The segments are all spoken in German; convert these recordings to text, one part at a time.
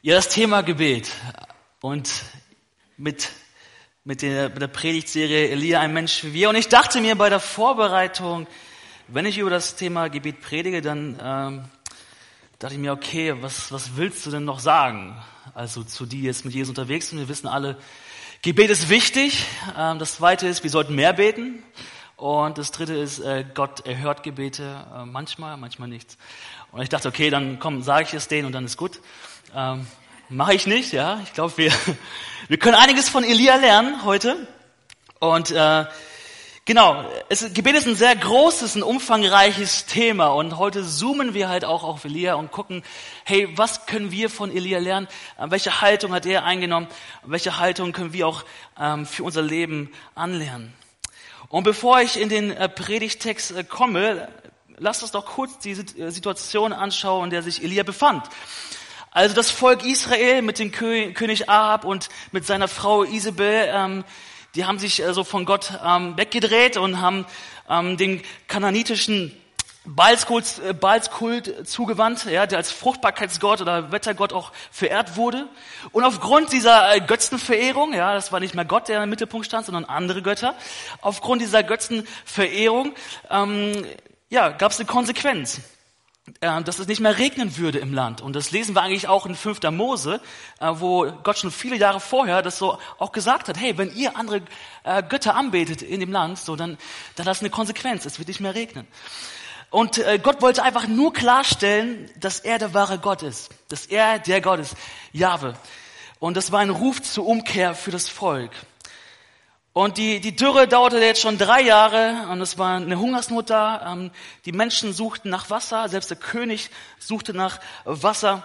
Ja, das Thema Gebet und mit, mit, der, mit der Predigtserie Elia, ein Mensch wie wir. Und ich dachte mir bei der Vorbereitung, wenn ich über das Thema Gebet predige, dann ähm, dachte ich mir, okay, was, was willst du denn noch sagen? Also zu die jetzt mit Jesus unterwegs sind, wir wissen alle, Gebet ist wichtig. Ähm, das zweite ist, wir sollten mehr beten. Und das dritte ist, äh, Gott erhört Gebete äh, manchmal, manchmal nicht. Und ich dachte, okay, dann komm, sage ich es denen und dann ist gut. Ähm, Mache ich nicht, ja. Ich glaube, wir, wir können einiges von Elia lernen heute. Und äh, genau, es, Gebet ist ein sehr großes, ein umfangreiches Thema. Und heute zoomen wir halt auch auf Elia und gucken, hey, was können wir von Elia lernen? Äh, welche Haltung hat er eingenommen? Welche Haltung können wir auch ähm, für unser Leben anlernen? Und bevor ich in den äh, Predigtext äh, komme, lasst uns doch kurz die äh, Situation anschauen, in der sich Elia befand. Also das Volk Israel mit dem König Ahab und mit seiner Frau Isabel, ähm, die haben sich also von Gott ähm, weggedreht und haben ähm, den kananitischen Balskult, äh, Balskult zugewandt, ja, der als Fruchtbarkeitsgott oder Wettergott auch verehrt wurde. Und aufgrund dieser äh, Götzenverehrung, ja, das war nicht mehr Gott, der im Mittelpunkt stand, sondern andere Götter, aufgrund dieser Götzenverehrung, ähm, ja, gab es eine Konsequenz. Äh, dass es nicht mehr regnen würde im Land. Und das lesen wir eigentlich auch in 5. Mose, äh, wo Gott schon viele Jahre vorher das so auch gesagt hat, hey, wenn ihr andere äh, Götter anbetet in dem Land, so dann, dann hat das eine Konsequenz, es wird nicht mehr regnen. Und Gott wollte einfach nur klarstellen, dass er der wahre Gott ist, dass er der Gott ist, Jahwe. Und das war ein Ruf zur Umkehr für das Volk. Und die, die Dürre dauerte jetzt schon drei Jahre und es war eine Hungersnot da. Ähm, die Menschen suchten nach Wasser, selbst der König suchte nach Wasser.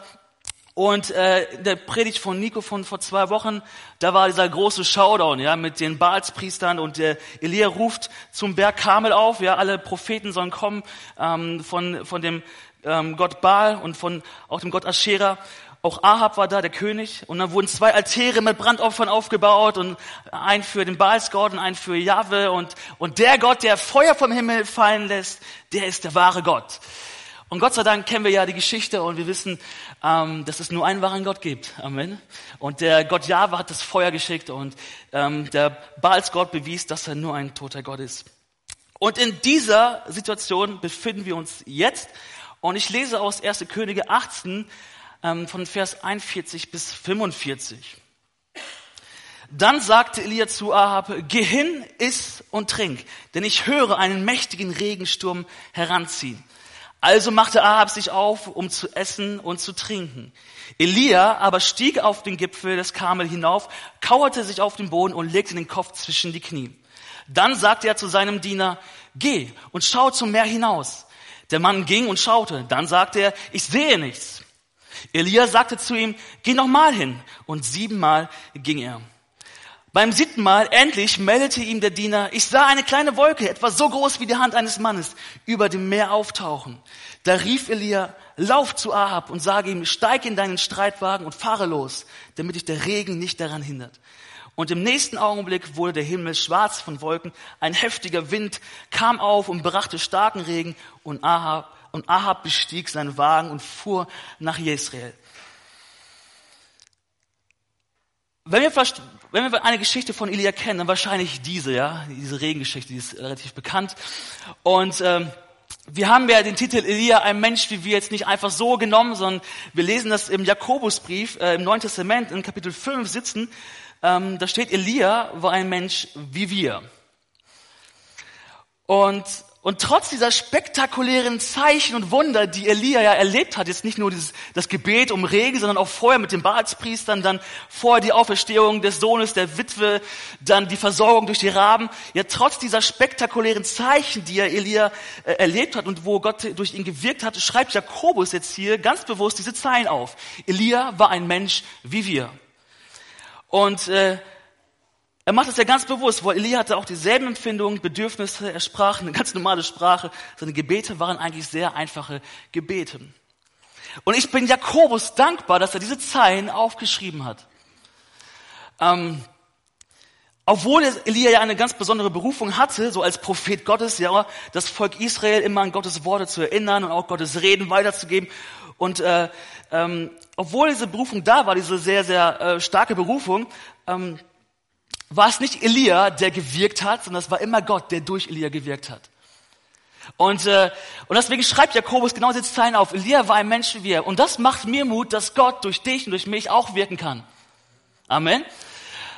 Und äh, der Predigt von Nico von vor zwei Wochen, da war dieser große Showdown, ja, mit den Baalspriestern und der Elia ruft zum Berg Karmel auf, ja, alle Propheten sollen kommen ähm, von von dem ähm, Gott Baal und von auch dem Gott Aschera. Auch Ahab war da, der König, und dann wurden zwei Altäre mit Brandopfern aufgebaut und ein für den Baalsgott und ein für Jahwe und, und der Gott, der Feuer vom Himmel fallen lässt, der ist der wahre Gott. Und Gott sei Dank kennen wir ja die Geschichte und wir wissen, ähm, dass es nur einen wahren Gott gibt. Amen. Und der Gott Jahwe hat das Feuer geschickt und ähm, der Baalsgott bewies, dass er nur ein toter Gott ist. Und in dieser Situation befinden wir uns jetzt. Und ich lese aus 1. Könige 18, ähm, von Vers 41 bis 45. Dann sagte Elia zu Ahab, geh hin, iss und trink, denn ich höre einen mächtigen Regensturm heranziehen. Also machte Ahab sich auf, um zu essen und zu trinken. Elia aber stieg auf den Gipfel des Karmel hinauf, kauerte sich auf den Boden und legte den Kopf zwischen die Knie. Dann sagte er zu seinem Diener, geh und schau zum Meer hinaus. Der Mann ging und schaute. Dann sagte er, ich sehe nichts. Elia sagte zu ihm, geh nochmal hin. Und siebenmal ging er. Beim siebten Mal endlich meldete ihm der Diener, ich sah eine kleine Wolke, etwa so groß wie die Hand eines Mannes, über dem Meer auftauchen. Da rief Elia, lauf zu Ahab und sage ihm, steig in deinen Streitwagen und fahre los, damit dich der Regen nicht daran hindert. Und im nächsten Augenblick wurde der Himmel schwarz von Wolken, ein heftiger Wind kam auf und brachte starken Regen und Ahab und Ahab bestieg seinen Wagen und fuhr nach Jezreel. Wenn wir, wenn wir eine Geschichte von Elia kennen, dann wahrscheinlich diese, ja, diese Regengeschichte, die ist relativ bekannt. Und ähm, wir haben ja den Titel Elia, ein Mensch wie wir jetzt nicht einfach so genommen, sondern wir lesen das im Jakobusbrief äh, im Neuen Testament in Kapitel 5 sitzen. Ähm, da steht, Elia war ein Mensch wie wir. Und und trotz dieser spektakulären Zeichen und Wunder, die Elia ja erlebt hat, jetzt nicht nur dieses, das Gebet um Regen, sondern auch vorher mit den Baalspriestern, dann vorher die Auferstehung des Sohnes, der Witwe, dann die Versorgung durch die Raben, ja trotz dieser spektakulären Zeichen, die er Elia äh, erlebt hat und wo Gott durch ihn gewirkt hat, schreibt Jakobus jetzt hier ganz bewusst diese Zeilen auf. Elia war ein Mensch wie wir. Und äh, er macht es ja ganz bewusst, weil Elia hatte auch dieselben Empfindungen, Bedürfnisse, er sprach eine ganz normale Sprache. Seine Gebete waren eigentlich sehr einfache Gebete. Und ich bin Jakobus dankbar, dass er diese Zeilen aufgeschrieben hat. Ähm, obwohl Elia ja eine ganz besondere Berufung hatte, so als Prophet Gottes, ja, das Volk Israel immer an Gottes Worte zu erinnern und auch Gottes Reden weiterzugeben Und äh, ähm, obwohl diese Berufung da war, diese sehr, sehr äh, starke Berufung, ähm, war es nicht Elia, der gewirkt hat, sondern es war immer Gott, der durch Elia gewirkt hat. Und, äh, und deswegen schreibt Jakobus genau diese Zeilen auf. Elia war ein Mensch wie wir. Und das macht mir Mut, dass Gott durch dich und durch mich auch wirken kann. Amen.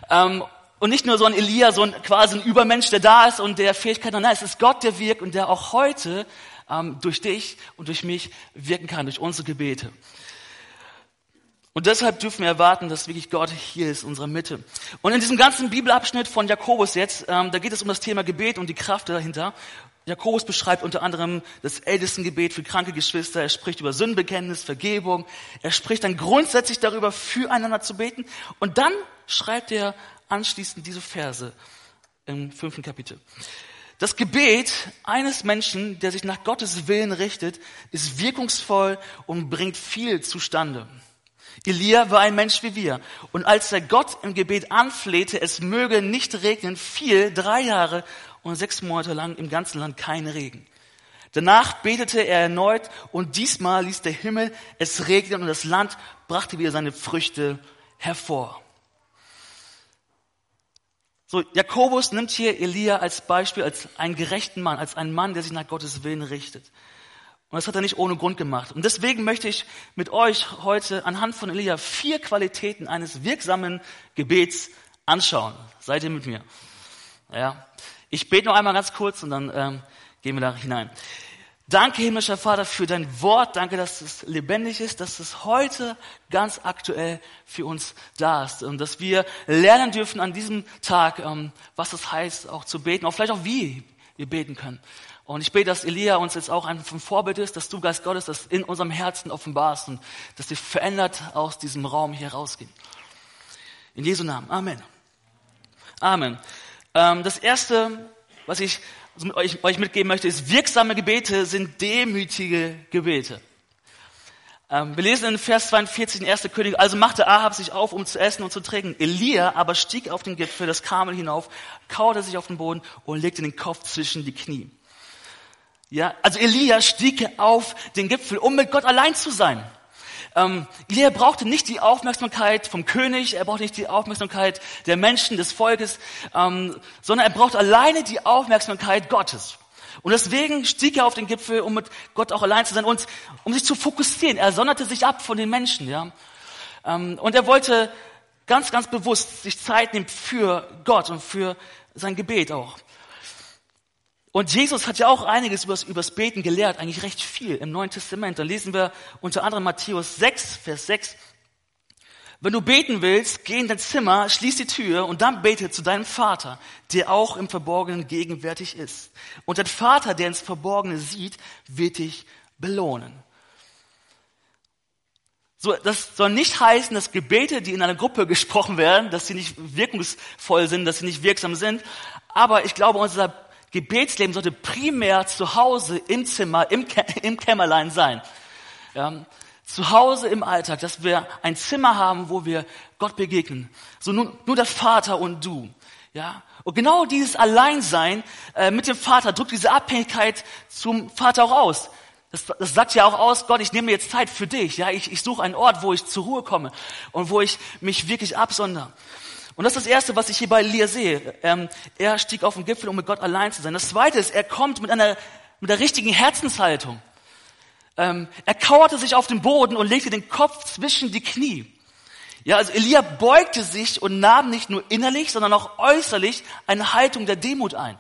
Ähm, und nicht nur so ein Elia, so ein quasi ein Übermensch, der da ist und der Fähigkeiten hat. Nein, es ist Gott, der wirkt und der auch heute ähm, durch dich und durch mich wirken kann, durch unsere Gebete. Und deshalb dürfen wir erwarten, dass wirklich Gott hier ist, in unserer Mitte. Und in diesem ganzen Bibelabschnitt von Jakobus jetzt, ähm, da geht es um das Thema Gebet und die Kraft dahinter. Jakobus beschreibt unter anderem das Ältestengebet für kranke Geschwister. Er spricht über Sündenbekenntnis, Vergebung. Er spricht dann grundsätzlich darüber, füreinander zu beten. Und dann schreibt er anschließend diese Verse im fünften Kapitel. Das Gebet eines Menschen, der sich nach Gottes Willen richtet, ist wirkungsvoll und bringt viel zustande. Elia war ein Mensch wie wir. Und als er Gott im Gebet anflehte, es möge nicht regnen, fiel drei Jahre und sechs Monate lang im ganzen Land kein Regen. Danach betete er erneut und diesmal ließ der Himmel es regnen und das Land brachte wieder seine Früchte hervor. So, Jakobus nimmt hier Elia als Beispiel, als einen gerechten Mann, als einen Mann, der sich nach Gottes Willen richtet. Und das hat er nicht ohne Grund gemacht. Und deswegen möchte ich mit euch heute anhand von Elia vier Qualitäten eines wirksamen Gebets anschauen. Seid ihr mit mir? Ja. Ich bete noch einmal ganz kurz und dann ähm, gehen wir da hinein. Danke, himmlischer Vater, für dein Wort. Danke, dass es lebendig ist, dass es heute ganz aktuell für uns da ist und dass wir lernen dürfen an diesem Tag, ähm, was es heißt, auch zu beten, auch vielleicht auch wie wir beten können. Und ich bete, dass Elia uns jetzt auch ein Vorbild ist, dass du, Geist Gottes, das in unserem Herzen offenbarst und dass wir verändert aus diesem Raum hier rausgehen. In Jesu Namen. Amen. Amen. Ähm, das erste, was ich euch, euch mitgeben möchte, ist, wirksame Gebete sind demütige Gebete. Ähm, wir lesen in Vers 42 in 1. König, also machte Ahab sich auf, um zu essen und zu trinken. Elia aber stieg auf den Gipfel des Karmel hinauf, kauerte sich auf den Boden und legte den Kopf zwischen die Knie. Ja, also Elia stieg auf den Gipfel, um mit Gott allein zu sein. Ähm, Elia brauchte nicht die Aufmerksamkeit vom König, er brauchte nicht die Aufmerksamkeit der Menschen, des Volkes, ähm, sondern er braucht alleine die Aufmerksamkeit Gottes. Und deswegen stieg er auf den Gipfel, um mit Gott auch allein zu sein und um sich zu fokussieren. Er sonderte sich ab von den Menschen, ja. Ähm, und er wollte ganz, ganz bewusst sich Zeit nehmen für Gott und für sein Gebet auch. Und Jesus hat ja auch einiges übers, übers Beten gelehrt, eigentlich recht viel im Neuen Testament. Da lesen wir unter anderem Matthäus 6, Vers 6. Wenn du beten willst, geh in dein Zimmer, schließ die Tür und dann bete zu deinem Vater, der auch im Verborgenen gegenwärtig ist. Und dein Vater, der ins Verborgene sieht, wird dich belohnen. So, das soll nicht heißen, dass Gebete, die in einer Gruppe gesprochen werden, dass sie nicht wirkungsvoll sind, dass sie nicht wirksam sind. Aber ich glaube, unser Gebetsleben sollte primär zu Hause, im Zimmer, im, im Kämmerlein sein. Ja, zu Hause im Alltag, dass wir ein Zimmer haben, wo wir Gott begegnen. So nur, nur der Vater und du. Ja, und genau dieses Alleinsein äh, mit dem Vater drückt diese Abhängigkeit zum Vater auch aus. Das, das sagt ja auch aus, Gott, ich nehme jetzt Zeit für dich. Ja, ich, ich suche einen Ort, wo ich zur Ruhe komme und wo ich mich wirklich absondere. Und das ist das Erste, was ich hier bei Elia sehe. Ähm, er stieg auf den Gipfel, um mit Gott allein zu sein. Das Zweite ist, er kommt mit einer mit der richtigen Herzenshaltung. Ähm, er kauerte sich auf den Boden und legte den Kopf zwischen die Knie. Ja, also Elia beugte sich und nahm nicht nur innerlich, sondern auch äußerlich eine Haltung der Demut ein.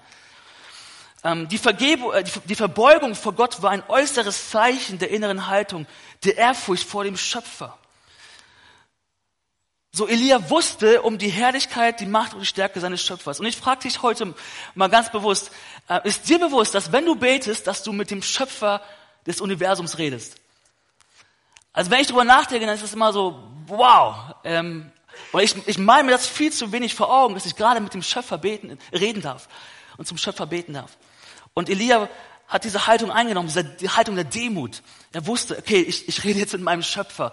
Ähm, die, Vergebung, äh, die, die Verbeugung vor Gott war ein äußeres Zeichen der inneren Haltung, der Ehrfurcht vor dem Schöpfer. So Elia wusste um die Herrlichkeit, die Macht und die Stärke seines Schöpfers. Und ich frage dich heute mal ganz bewusst, äh, ist dir bewusst, dass wenn du betest, dass du mit dem Schöpfer des Universums redest? Also wenn ich darüber nachdenke, dann ist es immer so, wow. Ähm, und ich, ich meine mir das viel zu wenig vor Augen, dass ich gerade mit dem Schöpfer beten, reden darf und zum Schöpfer beten darf. Und Elia hat diese Haltung eingenommen, diese die Haltung der Demut. Er wusste, okay, ich, ich rede jetzt mit meinem Schöpfer,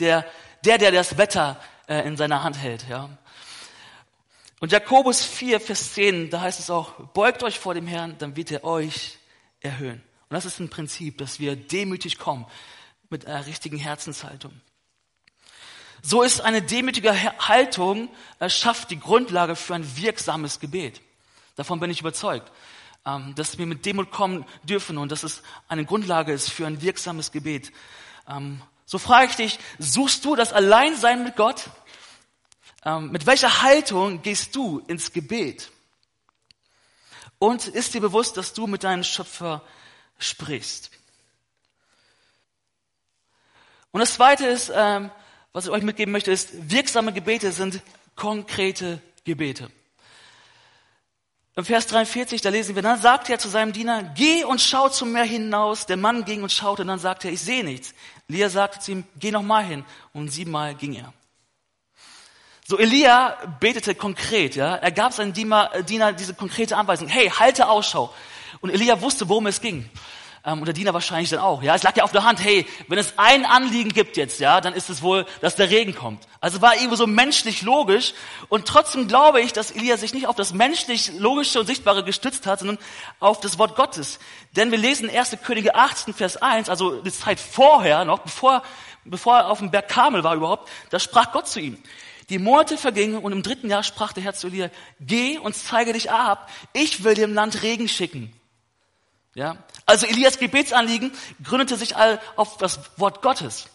der, der, der das Wetter äh, in seiner Hand hält. Ja. Und Jakobus 4, Vers 10, da heißt es auch, beugt euch vor dem Herrn, dann wird er euch erhöhen. Und das ist ein Prinzip, dass wir demütig kommen mit einer richtigen Herzenshaltung. So ist eine demütige Haltung, äh, schafft die Grundlage für ein wirksames Gebet. Davon bin ich überzeugt, ähm, dass wir mit Demut kommen dürfen und dass es eine Grundlage ist für ein wirksames Gebet. So frage ich dich, suchst du das Alleinsein mit Gott? Ähm, mit welcher Haltung gehst du ins Gebet? Und ist dir bewusst, dass du mit deinem Schöpfer sprichst? Und das Zweite ist, ähm, was ich euch mitgeben möchte, ist, wirksame Gebete sind konkrete Gebete. Im Vers 43, da lesen wir, dann sagte er zu seinem Diener, geh und schau zum Meer hinaus. Der Mann ging und schaute, und dann sagte er, ich sehe nichts. Elia sagte zu ihm, geh noch mal hin. Und siebenmal ging er. So, Elia betete konkret, ja. Er gab seinem Diener, äh, Diener diese konkrete Anweisung, hey, halte Ausschau. Und Elia wusste, worum es ging ähm, und der Diener wahrscheinlich dann auch. Ja, es lag ja auf der Hand, hey, wenn es ein Anliegen gibt jetzt, ja, dann ist es wohl, dass der Regen kommt. Also war irgendwie so menschlich logisch und trotzdem glaube ich, dass Elia sich nicht auf das menschlich logische und sichtbare gestützt hat, sondern auf das Wort Gottes. Denn wir lesen 1. Könige 18, Vers 1, also die Zeit vorher noch, bevor, bevor er auf dem Berg Kamel war überhaupt, da sprach Gott zu ihm. Die Monate vergingen und im dritten Jahr sprach der Herr zu Elia, geh und zeige dich ab, ich will dem Land Regen schicken. Ja? Also Elias Gebetsanliegen gründete sich all auf das Wort Gottes.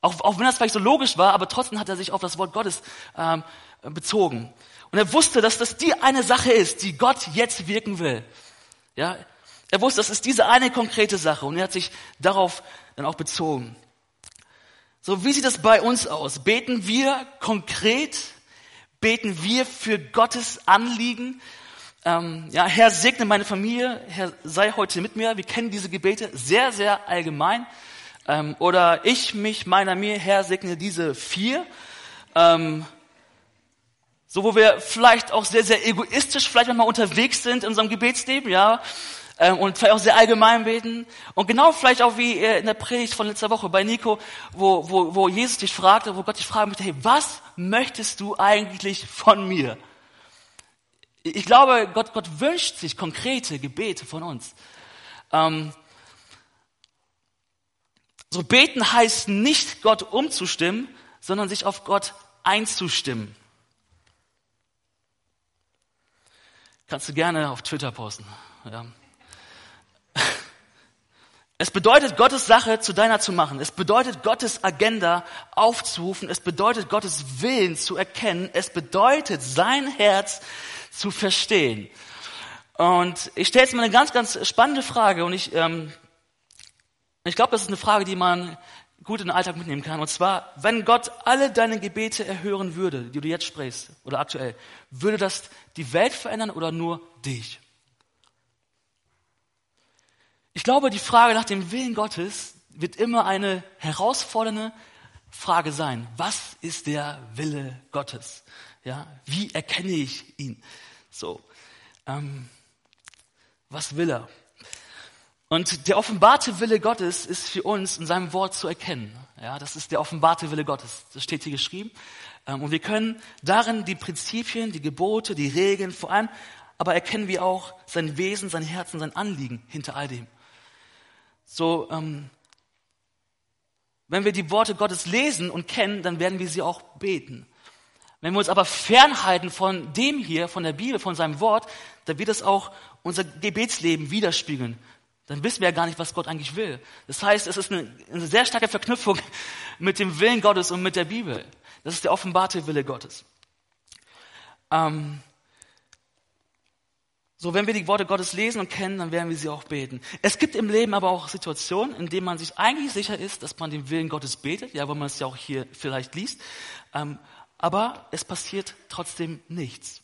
Auch, auch wenn das vielleicht so logisch war, aber trotzdem hat er sich auf das Wort Gottes ähm, bezogen. Und er wusste, dass das die eine Sache ist, die Gott jetzt wirken will. Ja? Er wusste, das ist diese eine konkrete Sache und er hat sich darauf dann auch bezogen. So, wie sieht das bei uns aus? Beten wir konkret? Beten wir für Gottes Anliegen? Ähm, ja, Herr, segne meine Familie, Herr, sei heute mit mir. Wir kennen diese Gebete sehr, sehr allgemein. Ähm, oder ich, mich, meiner, mir, Herr, segne diese vier. Ähm, so, wo wir vielleicht auch sehr, sehr egoistisch vielleicht manchmal unterwegs sind in unserem Gebetsleben, ja, ähm, und vielleicht auch sehr allgemein beten. Und genau vielleicht auch wie in der Predigt von letzter Woche bei Nico, wo, wo, wo Jesus dich fragte, wo Gott dich fragen möchte, hey, was möchtest du eigentlich von mir? Ich glaube, Gott, Gott wünscht sich konkrete Gebete von uns. Ähm, so beten heißt nicht, Gott umzustimmen, sondern sich auf Gott einzustimmen. Kannst du gerne auf Twitter posten. Ja. Es bedeutet, Gottes Sache zu deiner zu machen. Es bedeutet, Gottes Agenda aufzurufen. Es bedeutet, Gottes Willen zu erkennen. Es bedeutet, sein Herz zu verstehen. Und ich stelle jetzt mal eine ganz, ganz spannende Frage und ich, ähm, ich glaube, das ist eine Frage, die man gut in den Alltag mitnehmen kann. Und zwar, wenn Gott alle deine Gebete erhören würde, die du jetzt sprichst oder aktuell, würde das die Welt verändern oder nur dich? Ich glaube, die Frage nach dem Willen Gottes wird immer eine herausfordernde Frage sein. Was ist der Wille Gottes? Ja, wie erkenne ich ihn? So, ähm, was will er? Und der offenbarte Wille Gottes ist für uns in seinem Wort zu erkennen. Ja, das ist der offenbarte Wille Gottes. Das steht hier geschrieben. Ähm, und wir können darin die Prinzipien, die Gebote, die Regeln, vor allem, aber erkennen wir auch sein Wesen, sein Herzen, sein Anliegen hinter all dem. So, ähm, wenn wir die Worte Gottes lesen und kennen, dann werden wir sie auch beten. Wenn wir uns aber fernhalten von dem hier, von der Bibel, von seinem Wort, dann wird es auch unser Gebetsleben widerspiegeln. Dann wissen wir ja gar nicht, was Gott eigentlich will. Das heißt, es ist eine, eine sehr starke Verknüpfung mit dem Willen Gottes und mit der Bibel. Das ist der offenbarte Wille Gottes. Ähm, so, wenn wir die Worte Gottes lesen und kennen, dann werden wir sie auch beten. Es gibt im Leben aber auch Situationen, in denen man sich eigentlich sicher ist, dass man den Willen Gottes betet, ja, wo man es ja auch hier vielleicht liest. Ähm, aber es passiert trotzdem nichts.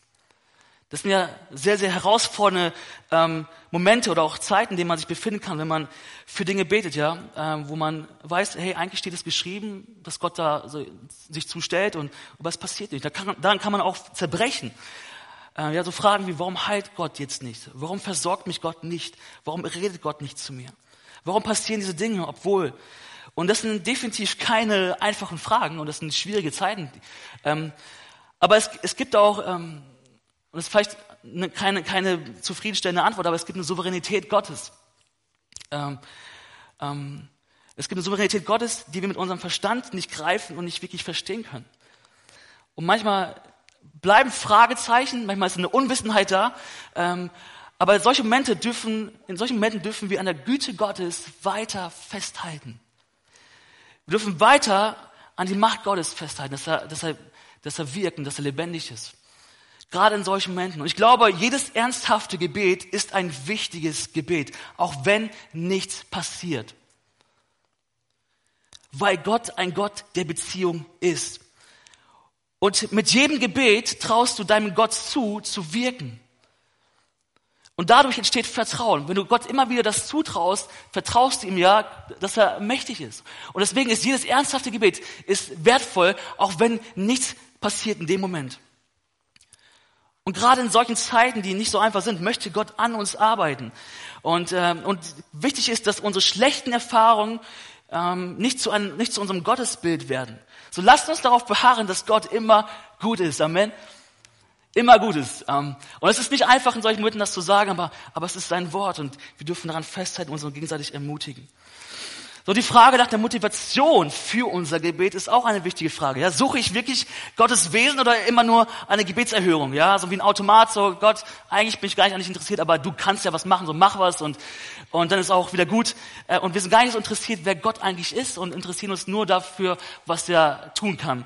Das sind ja sehr, sehr herausfordernde ähm, Momente oder auch Zeiten, in denen man sich befinden kann, wenn man für Dinge betet, ja, ähm, wo man weiß, hey, eigentlich steht es geschrieben, dass Gott da so sich zustellt und aber es passiert nicht. Da kann, daran kann man auch zerbrechen. Äh, ja, so Fragen wie, warum heilt Gott jetzt nicht? Warum versorgt mich Gott nicht? Warum redet Gott nicht zu mir? Warum passieren diese Dinge, obwohl und das sind definitiv keine einfachen Fragen und das sind schwierige Zeiten. Ähm, aber es, es gibt auch, ähm, und es ist vielleicht eine, keine, keine zufriedenstellende Antwort, aber es gibt eine Souveränität Gottes. Ähm, ähm, Es gibt eine Souveränität Gottes, die wir mit unserem Verstand nicht greifen und nicht wirklich verstehen können. Und manchmal bleiben Fragezeichen, manchmal ist eine Unwissenheit da. Ähm, aber solche Momente dürfen, in solchen Momenten dürfen wir an der Güte Gottes weiter festhalten. Wir dürfen weiter an die Macht Gottes festhalten, dass er, dass er, dass er wirkt dass er lebendig ist. Gerade in solchen Momenten. Und ich glaube, jedes ernsthafte Gebet ist ein wichtiges Gebet, auch wenn nichts passiert. Weil Gott ein Gott der Beziehung ist. Und mit jedem Gebet traust du deinem Gott zu, zu wirken. Und dadurch entsteht Vertrauen. Wenn du Gott immer wieder das zutraust, vertraust du ihm ja, dass er mächtig ist. Und deswegen ist jedes ernsthafte Gebet ist wertvoll, auch wenn nichts passiert in dem Moment. Und gerade in solchen Zeiten, die nicht so einfach sind, möchte Gott an uns arbeiten. Und, äh, und wichtig ist, dass unsere schlechten Erfahrungen ähm, nicht, zu einem, nicht zu unserem Gottesbild werden. So lasst uns darauf beharren, dass Gott immer gut ist. Amen immer gut ist. Ähm, und es ist nicht einfach in solchen Momenten das zu sagen, aber, aber es ist sein Wort und wir dürfen daran festhalten und uns gegenseitig ermutigen. So, die Frage nach der Motivation für unser Gebet ist auch eine wichtige Frage. Ja, suche ich wirklich Gottes Wesen oder immer nur eine Gebetserhörung? Ja, so wie ein Automat, so Gott, eigentlich bin ich gar nicht an dich interessiert, aber du kannst ja was machen, so mach was und, und dann ist auch wieder gut. Äh, und wir sind gar nicht so interessiert, wer Gott eigentlich ist und interessieren uns nur dafür, was er tun kann.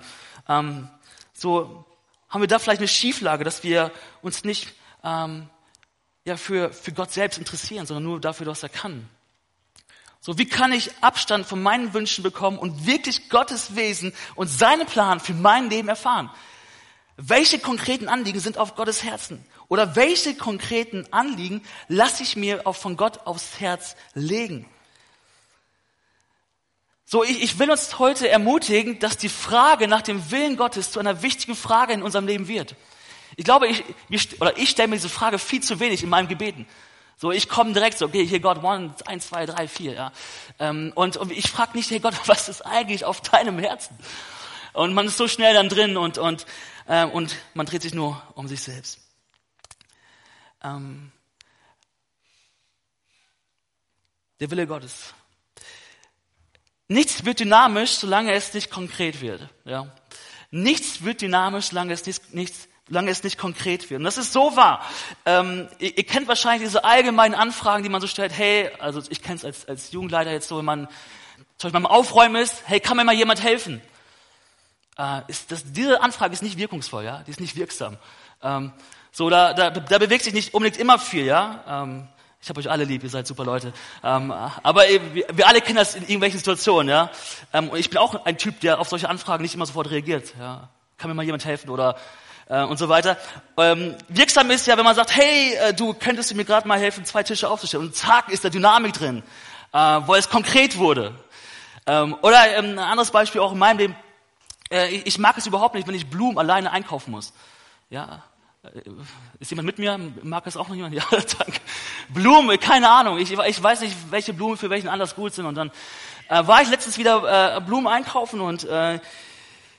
Ähm, so, haben wir da vielleicht eine Schieflage, dass wir uns nicht ähm, ja, für, für Gott selbst interessieren, sondern nur dafür, was er kann. So, wie kann ich Abstand von meinen Wünschen bekommen und wirklich Gottes Wesen und seinen Plan für mein Leben erfahren? Welche konkreten Anliegen sind auf Gottes Herzen? Oder welche konkreten Anliegen lasse ich mir auch von Gott aufs Herz legen? So, ich, ich will uns heute ermutigen, dass die Frage nach dem Willen Gottes zu einer wichtigen Frage in unserem Leben wird. Ich glaube, ich, oder ich stelle mir diese Frage viel zu wenig in meinem Gebeten. So, ich komme direkt so, okay, hier Gott, one, eins, zwei, drei, vier, ja. Ähm, und, und ich frage nicht, hey Gott, was ist eigentlich auf deinem Herzen? Und man ist so schnell dann drin und, und, äh, und man dreht sich nur um sich selbst. Ähm, der Wille Gottes. Nichts wird dynamisch, solange es nicht konkret wird. Ja. Nichts wird dynamisch, solange es nicht, nichts, solange es nicht konkret wird. Und das ist so wahr. Ähm, ihr, ihr, kennt wahrscheinlich diese allgemeinen Anfragen, die man so stellt. Hey, also ich kenne es als, als Jugendleiter jetzt so, wenn man zum Beispiel beim Aufräumen ist. Hey, kann mir mal jemand helfen? Äh, ist das, diese Anfrage ist nicht wirkungsvoll, ja, die ist nicht wirksam. Ähm, so, da, da, da bewegt sich nicht unbedingt immer viel, ja. Ähm, ich habe euch alle lieb, ihr seid super Leute. Ähm, aber wir, alle kennen das in irgendwelchen Situationen, ja. Ähm, und ich bin auch ein Typ, der auf solche Anfragen nicht immer sofort reagiert. Ja. Kann mir mal jemand helfen oder äh, und so weiter. Ähm, wirksam ist ja, wenn man sagt, hey, äh, du könntest du mir gerade mal helfen, zwei Tische aufzustellen. Und zack, ist da Dynamik drin, äh, wo es konkret wurde. Ähm, oder ähm, ein anderes Beispiel auch in meinem Leben. Äh, ich, ich mag es überhaupt nicht, wenn ich Blumen alleine einkaufen muss. Ja, ist jemand mit mir? Mag es auch noch jemand? Ja, danke. Blumen, keine Ahnung. Ich, ich weiß nicht, welche Blumen für welchen Anlass gut sind. Und dann äh, war ich letztens wieder äh, Blumen einkaufen und äh,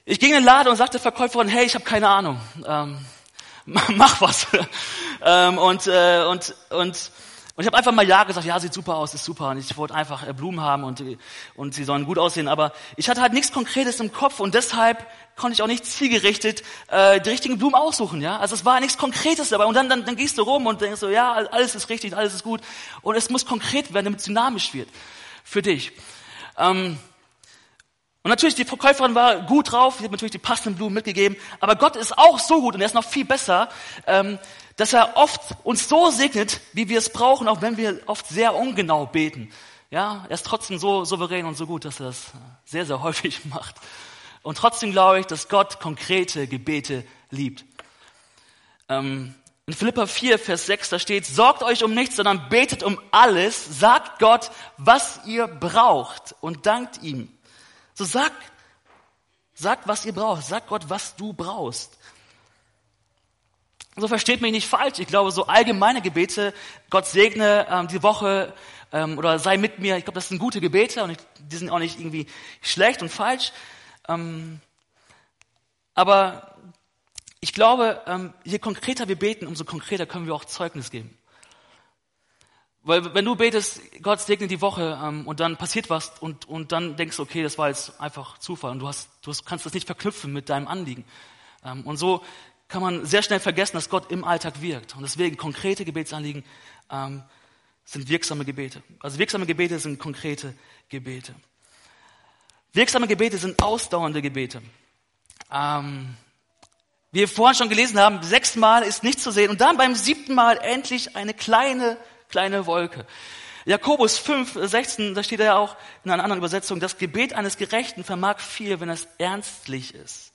ich ging in den Laden und sagte der Verkäuferin, hey, ich habe keine Ahnung. Ähm, mach was. ähm, und, äh, und, und und ich habe einfach mal Ja gesagt, ja, sieht super aus, ist super. Und ich wollte einfach äh, Blumen haben und, und sie sollen gut aussehen. Aber ich hatte halt nichts Konkretes im Kopf und deshalb konnte ich auch nicht zielgerichtet äh, die richtigen Blumen aussuchen. Ja, Also es war nichts Konkretes dabei. Und dann, dann, dann gehst du rum und denkst so, ja, alles ist richtig, alles ist gut. Und es muss konkret werden, damit es dynamisch wird für dich. Ähm, und natürlich, die Verkäuferin war gut drauf, sie hat natürlich die passenden Blumen mitgegeben, aber Gott ist auch so gut und er ist noch viel besser, ähm, dass er oft uns so segnet, wie wir es brauchen, auch wenn wir oft sehr ungenau beten. Ja, er ist trotzdem so souverän und so gut, dass er das sehr, sehr häufig macht. Und trotzdem glaube ich, dass Gott konkrete Gebete liebt. Ähm, in Philippa 4, Vers 6, da steht, sorgt euch um nichts, sondern betet um alles, sagt Gott, was ihr braucht und dankt ihm. So sagt, sagt, was ihr braucht, sagt Gott, was du brauchst. So versteht mich nicht falsch. Ich glaube, so allgemeine Gebete, Gott segne ähm, die Woche ähm, oder sei mit mir, ich glaube, das sind gute Gebete und ich, die sind auch nicht irgendwie schlecht und falsch. Ähm, aber ich glaube, ähm, je konkreter wir beten, umso konkreter können wir auch Zeugnis geben. Weil wenn du betest, Gott segne die Woche ähm, und dann passiert was und, und dann denkst du, okay, das war jetzt einfach Zufall und du, hast, du kannst das nicht verknüpfen mit deinem Anliegen. Ähm, und so kann man sehr schnell vergessen, dass Gott im Alltag wirkt. Und deswegen konkrete Gebetsanliegen ähm, sind wirksame Gebete. Also wirksame Gebete sind konkrete Gebete. Wirksame Gebete sind ausdauernde Gebete. Ähm, wie wir vorhin schon gelesen haben, sechsmal ist nicht zu sehen und dann beim siebten Mal endlich eine kleine, kleine Wolke. Jakobus 5, 16, da steht ja auch in einer anderen Übersetzung, das Gebet eines Gerechten vermag viel, wenn es ernstlich ist.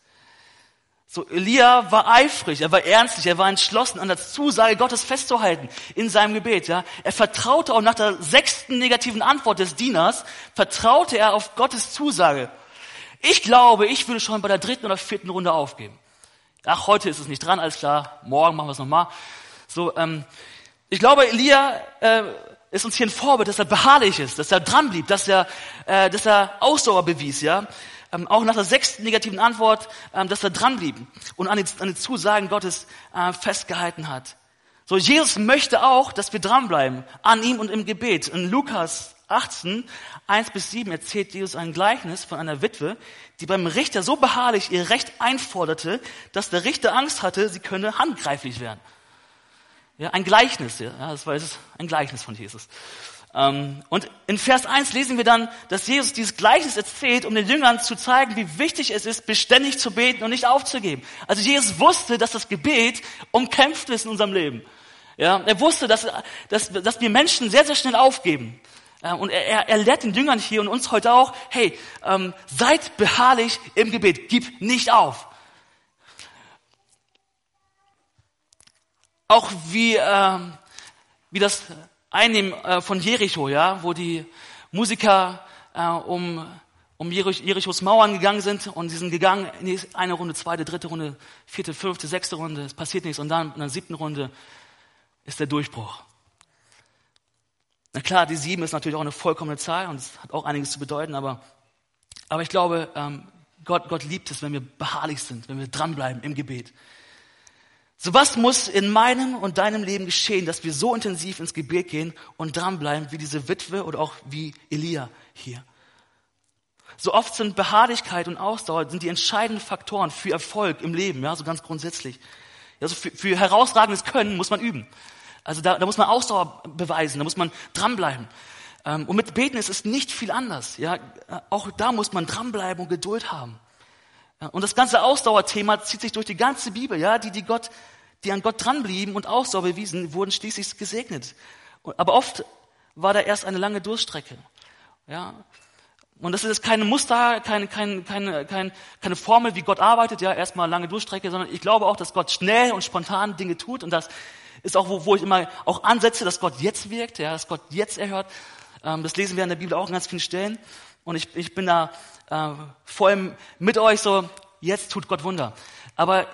So, Elia war eifrig, er war ernstlich, er war entschlossen, an der Zusage Gottes festzuhalten in seinem Gebet, ja. Er vertraute auch nach der sechsten negativen Antwort des Dieners, vertraute er auf Gottes Zusage. Ich glaube, ich würde schon bei der dritten oder vierten Runde aufgeben. Ach, heute ist es nicht dran, alles klar, morgen machen wir es nochmal. So, ähm, ich glaube, Elia äh, ist uns hier ein Vorbild, dass er beharrlich ist, dass er dran blieb, dass er, äh, dass er Ausdauer bewies, ja ähm, auch nach der sechsten negativen Antwort, ähm, dass er dranblieb und an die, an die Zusagen Gottes äh, festgehalten hat. So, Jesus möchte auch, dass wir dranbleiben an ihm und im Gebet. In Lukas 18, 1 bis 7 erzählt Jesus ein Gleichnis von einer Witwe, die beim Richter so beharrlich ihr Recht einforderte, dass der Richter Angst hatte, sie könne handgreiflich werden. Ja, ein Gleichnis, ja, das war jetzt ein Gleichnis von Jesus. Ähm, und in Vers 1 lesen wir dann, dass Jesus dieses Gleichnis erzählt, um den Jüngern zu zeigen, wie wichtig es ist, beständig zu beten und nicht aufzugeben. Also Jesus wusste, dass das Gebet umkämpft ist in unserem Leben. Ja, er wusste, dass, dass, dass wir Menschen sehr, sehr schnell aufgeben. Und er, er lehrt den Jüngern hier und uns heute auch, hey, ähm, seid beharrlich im Gebet, gib nicht auf. Auch wie, ähm, wie das Einnehmen äh, von Jericho, ja, wo die Musiker äh, um, um Jerichos Mauern gegangen sind und sie sind gegangen, eine Runde, zweite, dritte Runde, vierte, fünfte, sechste Runde, es passiert nichts und dann in der siebten Runde ist der Durchbruch. Na klar, die sieben ist natürlich auch eine vollkommene Zahl und es hat auch einiges zu bedeuten, aber, aber ich glaube, ähm, Gott, Gott liebt es, wenn wir beharrlich sind, wenn wir dranbleiben im Gebet. So was muss in meinem und deinem Leben geschehen, dass wir so intensiv ins Gebet gehen und dranbleiben wie diese Witwe oder auch wie Elia hier. So oft sind Beharrlichkeit und Ausdauer sind die entscheidenden Faktoren für Erfolg im Leben, ja, so ganz grundsätzlich. Also für, für herausragendes Können muss man üben. Also da, da muss man Ausdauer beweisen, da muss man dranbleiben. Ähm, und mit Beten ist es nicht viel anders. Ja, auch da muss man dranbleiben und Geduld haben. Und das ganze Ausdauerthema zieht sich durch die ganze Bibel. Ja, die, die Gott, die an Gott dranblieben und Ausdauer bewiesen, wurden schließlich gesegnet. Aber oft war da erst eine lange Durststrecke. Ja, und das ist keine Muster, keine, keine, keine, keine, keine Formel, wie Gott arbeitet, ja, erstmal lange Durststrecke, sondern ich glaube auch, dass Gott schnell und spontan Dinge tut und das ist auch, wo, wo ich immer auch ansetze, dass Gott jetzt wirkt, ja, dass Gott jetzt erhört. Ähm, das lesen wir in der Bibel auch an ganz vielen Stellen. Und ich, ich bin da äh, vor allem mit euch so, jetzt tut Gott Wunder. Aber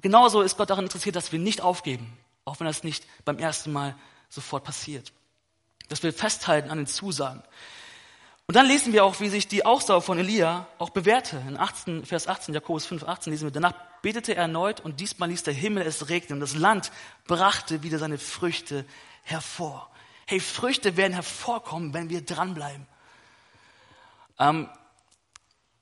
genauso ist Gott daran interessiert, dass wir nicht aufgeben, auch wenn das nicht beim ersten Mal sofort passiert. Dass wir festhalten an den Zusagen. Und dann lesen wir auch, wie sich die Ausdauer von Elia auch bewährte. In 18, Vers 18, Jakobus 5, 18 lesen wir, danach betete er erneut und diesmal ließ der Himmel es regnen und das Land brachte wieder seine Früchte hervor. Hey, Früchte werden hervorkommen, wenn wir dranbleiben. Ähm,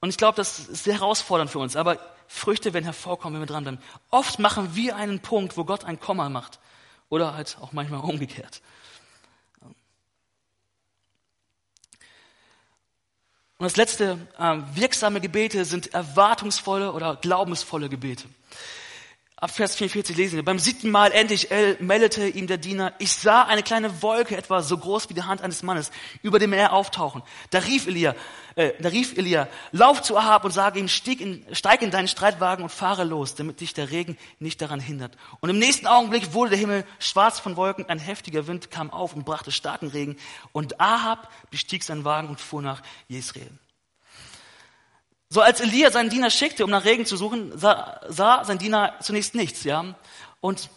und ich glaube, das ist sehr herausfordernd für uns, aber Früchte werden hervorkommen, wenn wir dranbleiben. Oft machen wir einen Punkt, wo Gott ein Komma macht. Oder halt auch manchmal umgekehrt. Und das letzte, äh, wirksame Gebete sind erwartungsvolle oder glaubensvolle Gebete. Ab Vers 44 lesen wir, beim siebten Mal endlich meldete ihm der Diener, ich sah eine kleine Wolke, etwa so groß wie die Hand eines Mannes, über dem Meer auftauchen. Da rief Elia, äh, da rief Elia, lauf zu Ahab und sage ihm, steig in, steig in deinen Streitwagen und fahre los, damit dich der Regen nicht daran hindert. Und im nächsten Augenblick wurde der Himmel schwarz von Wolken, ein heftiger Wind kam auf und brachte starken Regen. Und Ahab bestieg seinen Wagen und fuhr nach Jezreel. So als Elia seinen Diener schickte, um nach Regen zu suchen, sah, sah sein Diener zunächst nichts, ja. Und,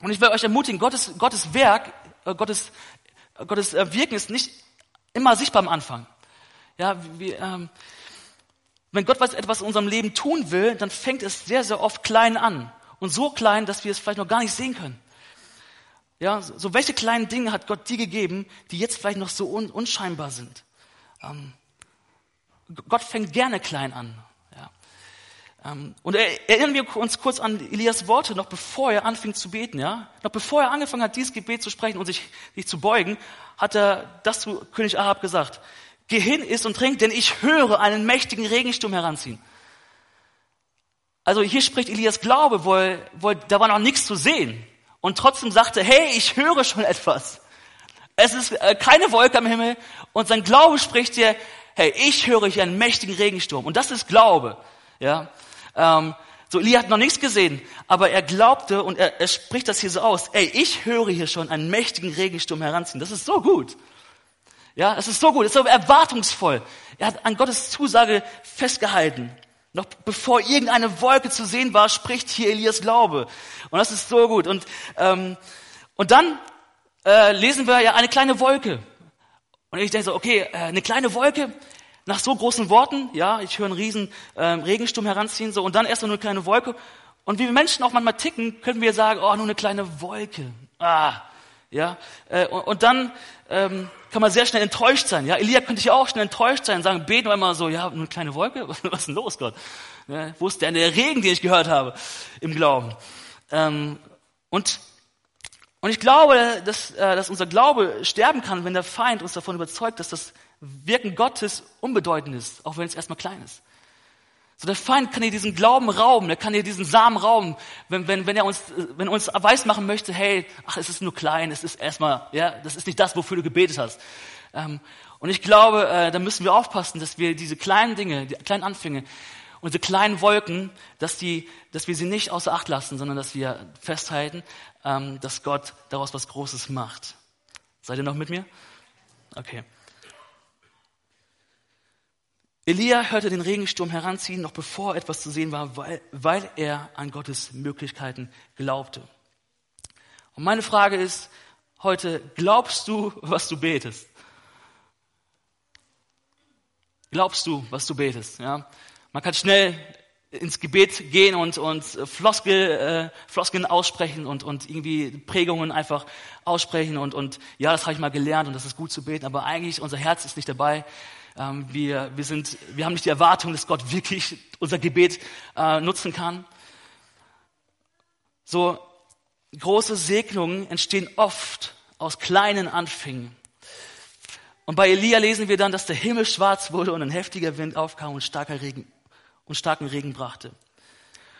und ich will euch ermutigen, Gottes, Gottes Werk, äh, Gottes, Gottes äh, Wirken ist nicht immer sichtbar am Anfang. Ja, wie, ähm, wenn Gott was, etwas in unserem Leben tun will, dann fängt es sehr, sehr oft klein an. Und so klein, dass wir es vielleicht noch gar nicht sehen können. Ja, so welche kleinen Dinge hat Gott dir gegeben, die jetzt vielleicht noch so un unscheinbar sind? Ähm, Gott fängt gerne klein an. Ja. Ähm, und erinnern wir uns kurz an Elias Worte, noch bevor er anfing zu beten, ja? Noch bevor er angefangen hat, dieses Gebet zu sprechen und sich, sich zu beugen, hat er das zu König Ahab gesagt. Geh hin, iss und trink, denn ich höre einen mächtigen Regensturm heranziehen. Also hier spricht Elias Glaube, wo, wo da war noch nichts zu sehen. Und trotzdem sagte, hey, ich höre schon etwas. Es ist äh, keine Wolke am Himmel. Und sein Glaube spricht dir, hey, ich höre hier einen mächtigen Regensturm. Und das ist Glaube. Ja. Ähm, so, Elia hat noch nichts gesehen, aber er glaubte und er, er spricht das hier so aus. Ey, ich höre hier schon einen mächtigen Regensturm heranziehen. Das ist so gut. Ja, es ist so gut, es ist so erwartungsvoll. Er hat an Gottes Zusage festgehalten. Noch bevor irgendeine Wolke zu sehen war, spricht hier Elias Glaube. Und das ist so gut. Und, ähm, und dann äh, lesen wir ja eine kleine Wolke. Und ich denke so, okay, äh, eine kleine Wolke, nach so großen Worten, ja, ich höre einen riesen äh, Regensturm heranziehen, so, und dann erst nur eine kleine Wolke. Und wie wir Menschen auch manchmal ticken, können wir sagen, oh, nur eine kleine Wolke. Ah, ja. Äh, und, dann ähm, kann man sehr schnell enttäuscht sein. Ja, Elia könnte ja auch schnell enttäuscht sein, sagen, beten wir immer so, ja, nur eine kleine Wolke, was, was ist denn los, Gott? Ja, wo ist denn der Regen, den ich gehört habe im Glauben? Ähm, und und ich glaube, dass, äh, dass unser Glaube sterben kann, wenn der Feind uns davon überzeugt, dass das Wirken Gottes unbedeutend ist, auch wenn es erstmal klein ist. So der Feind kann dir diesen Glauben rauben, der kann dir diesen Samen rauben, wenn, wenn, wenn er uns, wenn er uns weiß machen möchte, hey, ach, es ist nur klein, es ist erstmal, ja, das ist nicht das, wofür du gebetet hast. Ähm, und ich glaube, äh, da müssen wir aufpassen, dass wir diese kleinen Dinge, die kleinen Anfänge, unsere kleinen Wolken, dass die, dass wir sie nicht außer Acht lassen, sondern dass wir festhalten, ähm, dass Gott daraus was Großes macht. Seid ihr noch mit mir? Okay. Elia hörte den Regensturm heranziehen, noch bevor etwas zu sehen war, weil, weil er an Gottes Möglichkeiten glaubte. Und meine Frage ist heute, glaubst du, was du betest? Glaubst du, was du betest? Ja? Man kann schnell ins Gebet gehen und, und Floskel, äh, Floskeln aussprechen und, und irgendwie Prägungen einfach aussprechen und, und ja, das habe ich mal gelernt und das ist gut zu beten, aber eigentlich unser Herz ist nicht dabei. Ähm, wir, wir, sind, wir haben nicht die Erwartung, dass Gott wirklich unser Gebet äh, nutzen kann. So große Segnungen entstehen oft aus kleinen Anfängen. Und bei Elia lesen wir dann, dass der Himmel schwarz wurde und ein heftiger Wind aufkam und starker Regen und starken Regen brachte.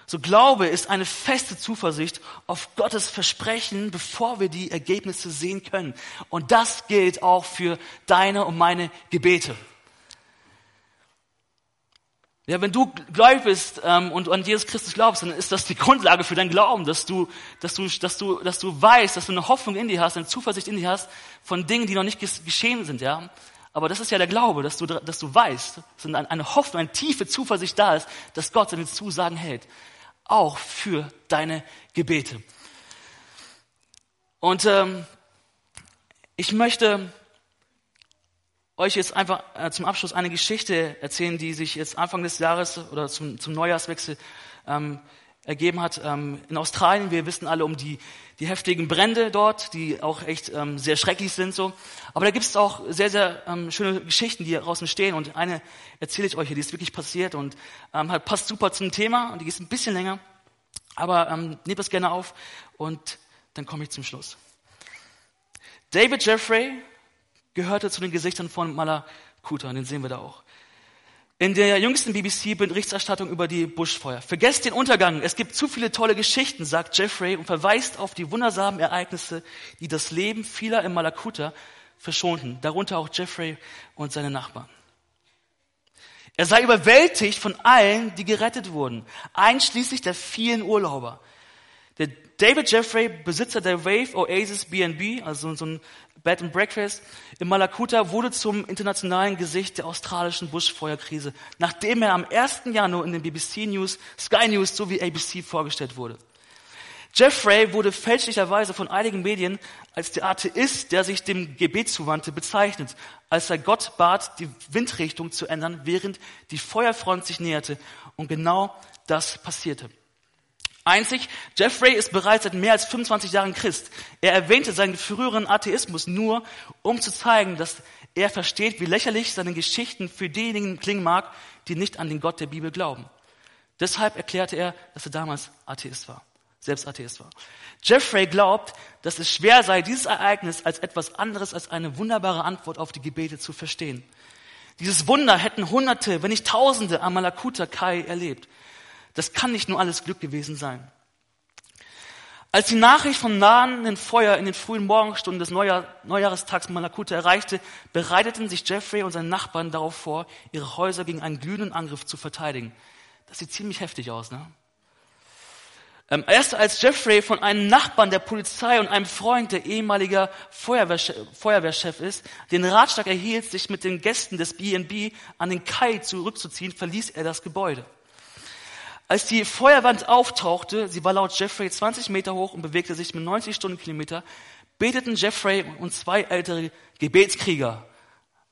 So Glaube ist eine feste Zuversicht auf Gottes Versprechen, bevor wir die Ergebnisse sehen können. Und das gilt auch für deine und meine Gebete. Ja, wenn du gläubig bist ähm, und an Jesus Christus glaubst, dann ist das die Grundlage für dein Glauben, dass du, dass du, dass du, dass du weißt, dass du eine Hoffnung in dir hast, eine Zuversicht in dir hast von Dingen, die noch nicht geschehen sind, ja. Aber das ist ja der Glaube, dass du, dass du weißt, dass eine Hoffnung, eine tiefe Zuversicht da ist, dass Gott seine Zusagen hält, auch für deine Gebete. Und ähm, ich möchte euch jetzt einfach äh, zum Abschluss eine Geschichte erzählen, die sich jetzt Anfang des Jahres oder zum, zum Neujahrswechsel ähm, ergeben hat. Ähm, in Australien, wir wissen alle um die, die heftigen Brände dort, die auch echt ähm, sehr schrecklich sind. so. Aber da gibt es auch sehr, sehr ähm, schöne Geschichten, die daraus entstehen. Und eine erzähle ich euch hier, die ist wirklich passiert und ähm, halt passt super zum Thema und die ist ein bisschen länger. Aber ähm, nehmt das gerne auf und dann komme ich zum Schluss. David Jeffrey gehörte zu den Gesichtern von Malakuta, den sehen wir da auch. In der jüngsten BBC-Berichterstattung über die Buschfeuer. Vergesst den Untergang. Es gibt zu viele tolle Geschichten, sagt Jeffrey und verweist auf die wundersamen Ereignisse, die das Leben vieler im Malakuta verschonten. Darunter auch Jeffrey und seine Nachbarn. Er sei überwältigt von allen, die gerettet wurden, einschließlich der vielen Urlauber. David Jeffrey, Besitzer der Wave Oasis B&B, also so ein Bed and Breakfast in Malakuta wurde zum internationalen Gesicht der australischen Buschfeuerkrise, nachdem er am 1. Januar in den BBC News, Sky News sowie ABC vorgestellt wurde. Jeffrey wurde fälschlicherweise von einigen Medien als der Atheist, der sich dem Gebet zuwandte, bezeichnet, als er Gott bat, die Windrichtung zu ändern, während die Feuerfront sich näherte. Und genau das passierte. Einzig, Jeffrey ist bereits seit mehr als 25 Jahren Christ. Er erwähnte seinen früheren Atheismus nur, um zu zeigen, dass er versteht, wie lächerlich seine Geschichten für diejenigen klingen mag, die nicht an den Gott der Bibel glauben. Deshalb erklärte er, dass er damals Atheist war, selbst Atheist war. Jeffrey glaubt, dass es schwer sei, dieses Ereignis als etwas anderes als eine wunderbare Antwort auf die Gebete zu verstehen. Dieses Wunder hätten Hunderte, wenn nicht Tausende am Malakuta Kai erlebt. Das kann nicht nur alles Glück gewesen sein. Als die Nachricht vom nahenden Feuer in den frühen Morgenstunden des Neujahr, Neujahrestags Malakuta erreichte, bereiteten sich Jeffrey und seine Nachbarn darauf vor, ihre Häuser gegen einen glühenden Angriff zu verteidigen. Das sieht ziemlich heftig aus, ne? Ähm, erst als Jeffrey von einem Nachbarn der Polizei und einem Freund, der ehemaliger Feuerwehrchef, Feuerwehrchef ist, den Ratschlag erhielt, sich mit den Gästen des B&B an den Kai zurückzuziehen, verließ er das Gebäude. Als die Feuerwand auftauchte, sie war laut Jeffrey 20 Meter hoch und bewegte sich mit 90 Stundenkilometer, beteten Jeffrey und zwei ältere Gebetskrieger.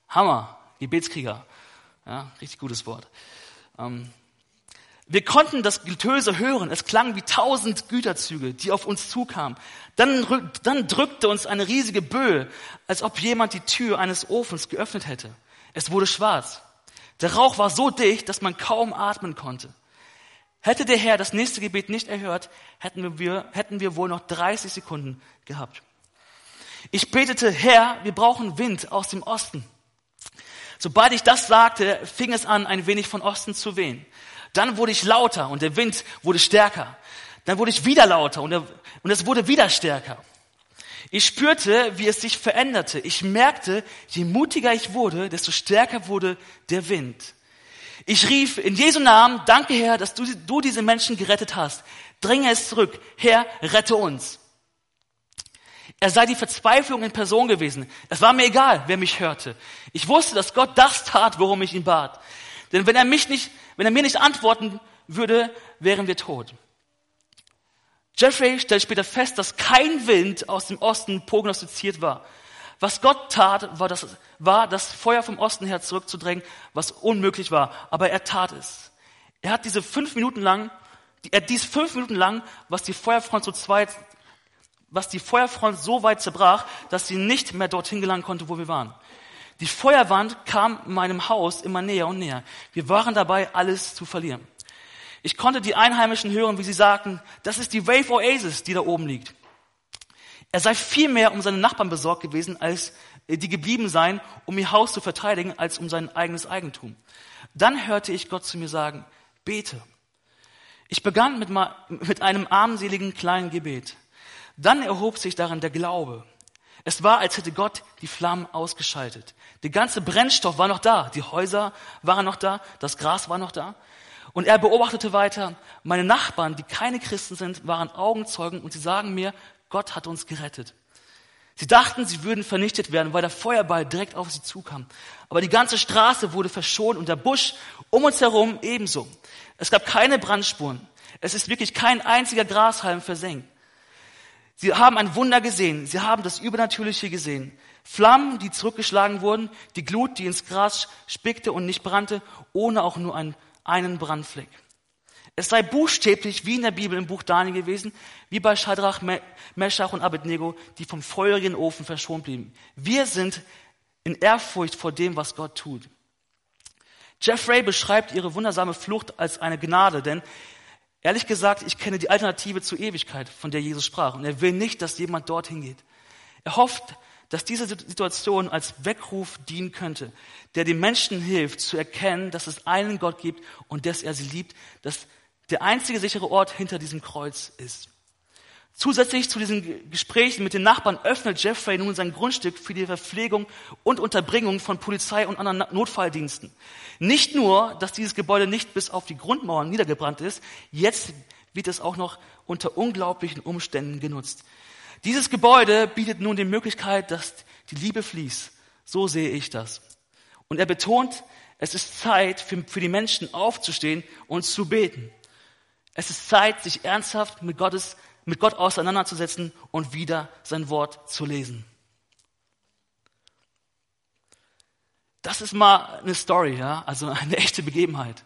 Hammer, Gebetskrieger. Ja, richtig gutes Wort. Ähm, wir konnten das Getöse hören. Es klang wie tausend Güterzüge, die auf uns zukamen. Dann, dann drückte uns eine riesige Böe, als ob jemand die Tür eines Ofens geöffnet hätte. Es wurde schwarz. Der Rauch war so dicht, dass man kaum atmen konnte. Hätte der Herr das nächste Gebet nicht erhört, hätten wir, hätten wir wohl noch 30 Sekunden gehabt. Ich betete, Herr, wir brauchen Wind aus dem Osten. Sobald ich das sagte, fing es an, ein wenig von Osten zu wehen. Dann wurde ich lauter und der Wind wurde stärker. Dann wurde ich wieder lauter und, er, und es wurde wieder stärker. Ich spürte, wie es sich veränderte. Ich merkte, je mutiger ich wurde, desto stärker wurde der Wind. Ich rief in Jesu Namen, danke Herr, dass du, du diese Menschen gerettet hast. Dringe es zurück. Herr, rette uns. Er sei die Verzweiflung in Person gewesen. Es war mir egal, wer mich hörte. Ich wusste, dass Gott das tat, worum ich ihn bat. Denn wenn er mich nicht, wenn er mir nicht antworten würde, wären wir tot. Jeffrey stellt später fest, dass kein Wind aus dem Osten prognostiziert war. Was Gott tat, war das, war das Feuer vom Osten her zurückzudrängen, was unmöglich war. Aber er tat es. Er hat diese fünf Minuten lang, er dies fünf Minuten lang, was die Feuerfront so zweit, was die Feuerfront so weit zerbrach, dass sie nicht mehr dorthin gelangen konnte, wo wir waren. Die Feuerwand kam meinem Haus immer näher und näher. Wir waren dabei, alles zu verlieren. Ich konnte die Einheimischen hören, wie sie sagten, das ist die Wave Oasis, die da oben liegt. Er sei viel mehr um seine Nachbarn besorgt gewesen, als die geblieben seien, um ihr Haus zu verteidigen, als um sein eigenes Eigentum. Dann hörte ich Gott zu mir sagen, bete. Ich begann mit, mit einem armseligen kleinen Gebet. Dann erhob sich darin der Glaube. Es war, als hätte Gott die Flammen ausgeschaltet. Der ganze Brennstoff war noch da, die Häuser waren noch da, das Gras war noch da. Und er beobachtete weiter, meine Nachbarn, die keine Christen sind, waren Augenzeugen und sie sagen mir, Gott hat uns gerettet. Sie dachten, sie würden vernichtet werden, weil der Feuerball direkt auf sie zukam. Aber die ganze Straße wurde verschont und der Busch um uns herum ebenso. Es gab keine Brandspuren. Es ist wirklich kein einziger Grashalm versenkt. Sie haben ein Wunder gesehen. Sie haben das Übernatürliche gesehen. Flammen, die zurückgeschlagen wurden, die Glut, die ins Gras spickte und nicht brannte, ohne auch nur einen, einen Brandfleck. Es sei buchstäblich wie in der Bibel im Buch Daniel gewesen, wie bei Shadrach, Meshach und Abednego, die vom feurigen Ofen verschont blieben. Wir sind in Ehrfurcht vor dem, was Gott tut. Jeffrey beschreibt ihre wundersame Flucht als eine Gnade, denn ehrlich gesagt, ich kenne die Alternative zur Ewigkeit, von der Jesus sprach. Und er will nicht, dass jemand dorthin geht. Er hofft, dass diese Situation als Weckruf dienen könnte, der den Menschen hilft zu erkennen, dass es einen Gott gibt und dass er sie liebt, dass der einzige sichere Ort hinter diesem Kreuz ist. Zusätzlich zu diesen Gesprächen mit den Nachbarn öffnet Jeffrey nun sein Grundstück für die Verpflegung und Unterbringung von Polizei und anderen Notfalldiensten. Nicht nur, dass dieses Gebäude nicht bis auf die Grundmauern niedergebrannt ist, jetzt wird es auch noch unter unglaublichen Umständen genutzt. Dieses Gebäude bietet nun die Möglichkeit, dass die Liebe fließt. So sehe ich das. Und er betont, es ist Zeit für, für die Menschen aufzustehen und zu beten. Es ist Zeit, sich ernsthaft mit, Gottes, mit Gott auseinanderzusetzen und wieder sein Wort zu lesen. Das ist mal eine Story, ja, also eine echte Begebenheit.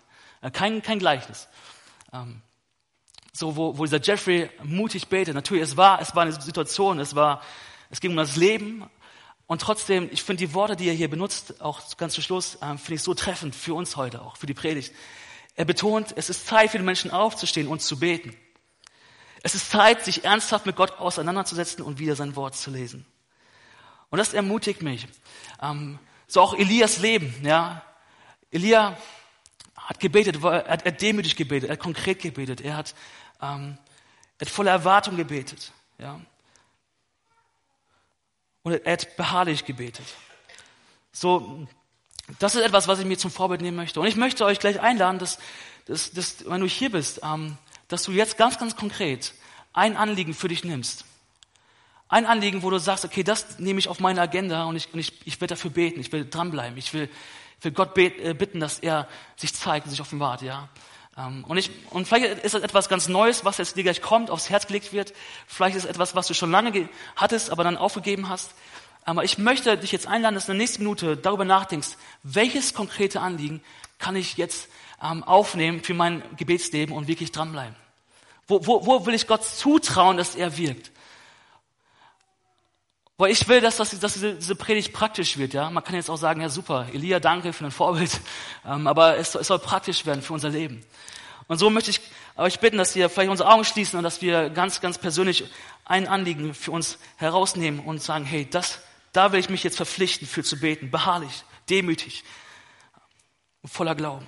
Kein, kein Gleichnis. Ähm, so wo, wo dieser Jeffrey mutig betet. Natürlich, es war, es war eine Situation, es war, es ging um das Leben. Und trotzdem, ich finde die Worte, die er hier benutzt, auch ganz zum Schluss, ähm, finde ich so treffend für uns heute, auch für die Predigt. Er betont, es ist Zeit für die Menschen aufzustehen und zu beten. Es ist Zeit, sich ernsthaft mit Gott auseinanderzusetzen und wieder sein Wort zu lesen. Und das ermutigt mich. Ähm, so auch Elias Leben, ja. Elia hat gebetet, er hat, demütig gebetet, er hat konkret gebetet, er hat, ähm, er hat voller Erwartung gebetet, ja. Und er hat beharrlich gebetet. So, das ist etwas, was ich mir zum Vorbild nehmen möchte. Und ich möchte euch gleich einladen, dass, dass, dass wenn du hier bist, ähm, dass du jetzt ganz, ganz konkret ein Anliegen für dich nimmst. Ein Anliegen, wo du sagst, okay, das nehme ich auf meine Agenda und ich, und ich, ich werde dafür beten, ich will dranbleiben, ich will, ich will Gott äh, bitten, dass er sich zeigt und sich offenbart, ja. Ähm, und, ich, und vielleicht ist das etwas ganz Neues, was jetzt dir gleich kommt, aufs Herz gelegt wird. Vielleicht ist es etwas, was du schon lange hattest, aber dann aufgegeben hast. Aber ich möchte dich jetzt einladen, dass du in der nächsten Minute darüber nachdenkst, welches konkrete Anliegen kann ich jetzt ähm, aufnehmen für mein Gebetsleben und wirklich dranbleiben. Wo, wo, wo will ich Gott zutrauen, dass er wirkt? Weil ich will, dass, das, dass diese, diese Predigt praktisch wird. Ja, Man kann jetzt auch sagen, ja super, Elia, danke für dein Vorbild. Ähm, aber es, es soll praktisch werden für unser Leben. Und so möchte ich euch bitten, dass wir vielleicht unsere Augen schließen und dass wir ganz, ganz persönlich ein Anliegen für uns herausnehmen und sagen, hey, das, da will ich mich jetzt verpflichten, für zu beten. Beharrlich, demütig, voller Glauben.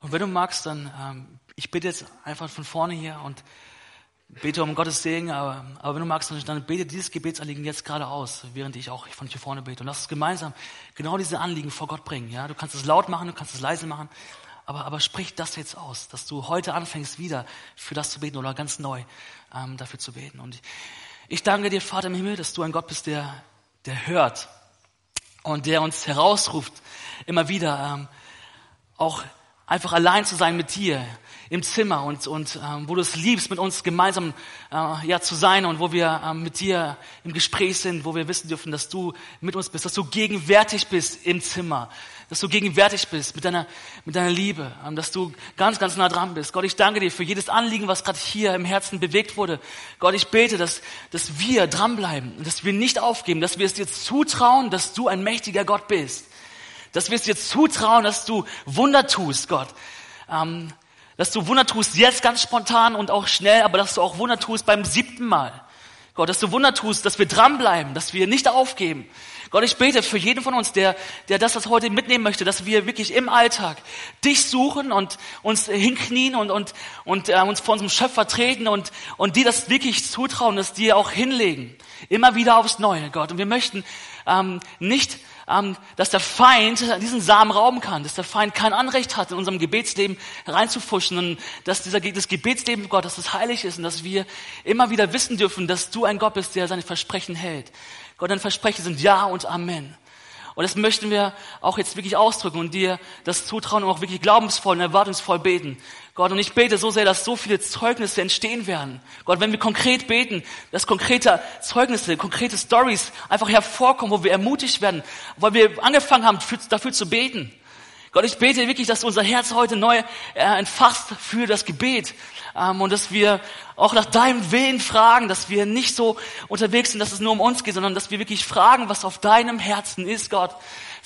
Und wenn du magst, dann, ähm, ich bitte jetzt einfach von vorne hier und bete um Gottes Segen, aber, aber wenn du magst, dann, dann bete dieses Gebetsanliegen jetzt gerade aus, während ich auch von hier vorne bete. Und lass uns gemeinsam genau diese Anliegen vor Gott bringen. Ja, Du kannst es laut machen, du kannst es leise machen, aber, aber sprich das jetzt aus, dass du heute anfängst, wieder für das zu beten oder ganz neu ähm, dafür zu beten. Und ich, ich danke dir, Vater im Himmel, dass du ein Gott bist, der, der hört und der uns herausruft, immer wieder ähm, auch einfach allein zu sein mit dir im Zimmer und, und ähm, wo du es liebst, mit uns gemeinsam äh, ja, zu sein und wo wir ähm, mit dir im Gespräch sind, wo wir wissen dürfen, dass du mit uns bist, dass du gegenwärtig bist im Zimmer, dass du gegenwärtig bist mit deiner, mit deiner Liebe, ähm, dass du ganz, ganz nah dran bist. Gott, ich danke dir für jedes Anliegen, was gerade hier im Herzen bewegt wurde. Gott, ich bete, dass, dass wir dranbleiben, dass wir nicht aufgeben, dass wir es dir zutrauen, dass du ein mächtiger Gott bist dass wir es dir zutrauen, dass du Wunder tust, Gott. Ähm, dass du Wunder tust jetzt ganz spontan und auch schnell, aber dass du auch Wunder tust beim siebten Mal. Gott, dass du Wunder tust, dass wir dranbleiben, dass wir nicht aufgeben. Gott, ich bete für jeden von uns, der, der das, das heute mitnehmen möchte, dass wir wirklich im Alltag dich suchen und uns hinknien und, und, und äh, uns vor unserem Schöpfer treten und, und dir das wirklich zutrauen, dass dir auch hinlegen. Immer wieder aufs Neue, Gott. Und wir möchten ähm, nicht dass der Feind diesen Samen rauben kann, dass der Feind kein Anrecht hat, in unserem Gebetsleben reinzufuschen und dass dieser, das Gebetsleben Gott, dass das heilig ist und dass wir immer wieder wissen dürfen, dass du ein Gott bist, der seine Versprechen hält. Gott, deine Versprechen sind Ja und Amen. Und das möchten wir auch jetzt wirklich ausdrücken und dir das zutrauen und auch wirklich glaubensvoll und erwartungsvoll beten. Gott, und ich bete so sehr, dass so viele Zeugnisse entstehen werden. Gott, wenn wir konkret beten, dass konkrete Zeugnisse, konkrete Stories einfach hervorkommen, wo wir ermutigt werden, weil wir angefangen haben, dafür zu beten. Gott, ich bete wirklich, dass unser Herz heute neu äh, entfasst für das Gebet ähm, und dass wir auch nach deinem Willen fragen, dass wir nicht so unterwegs sind, dass es nur um uns geht, sondern dass wir wirklich fragen, was auf deinem Herzen ist, Gott.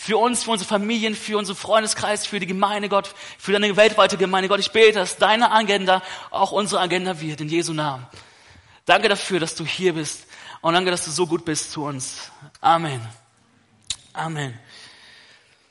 Für uns, für unsere Familien, für unseren Freundeskreis, für die Gemeinde, Gott, für deine weltweite Gemeinde. Gott, ich bete, dass deine Agenda auch unsere Agenda wird, in Jesu Namen. Danke dafür, dass du hier bist und danke, dass du so gut bist zu uns. Amen. Amen.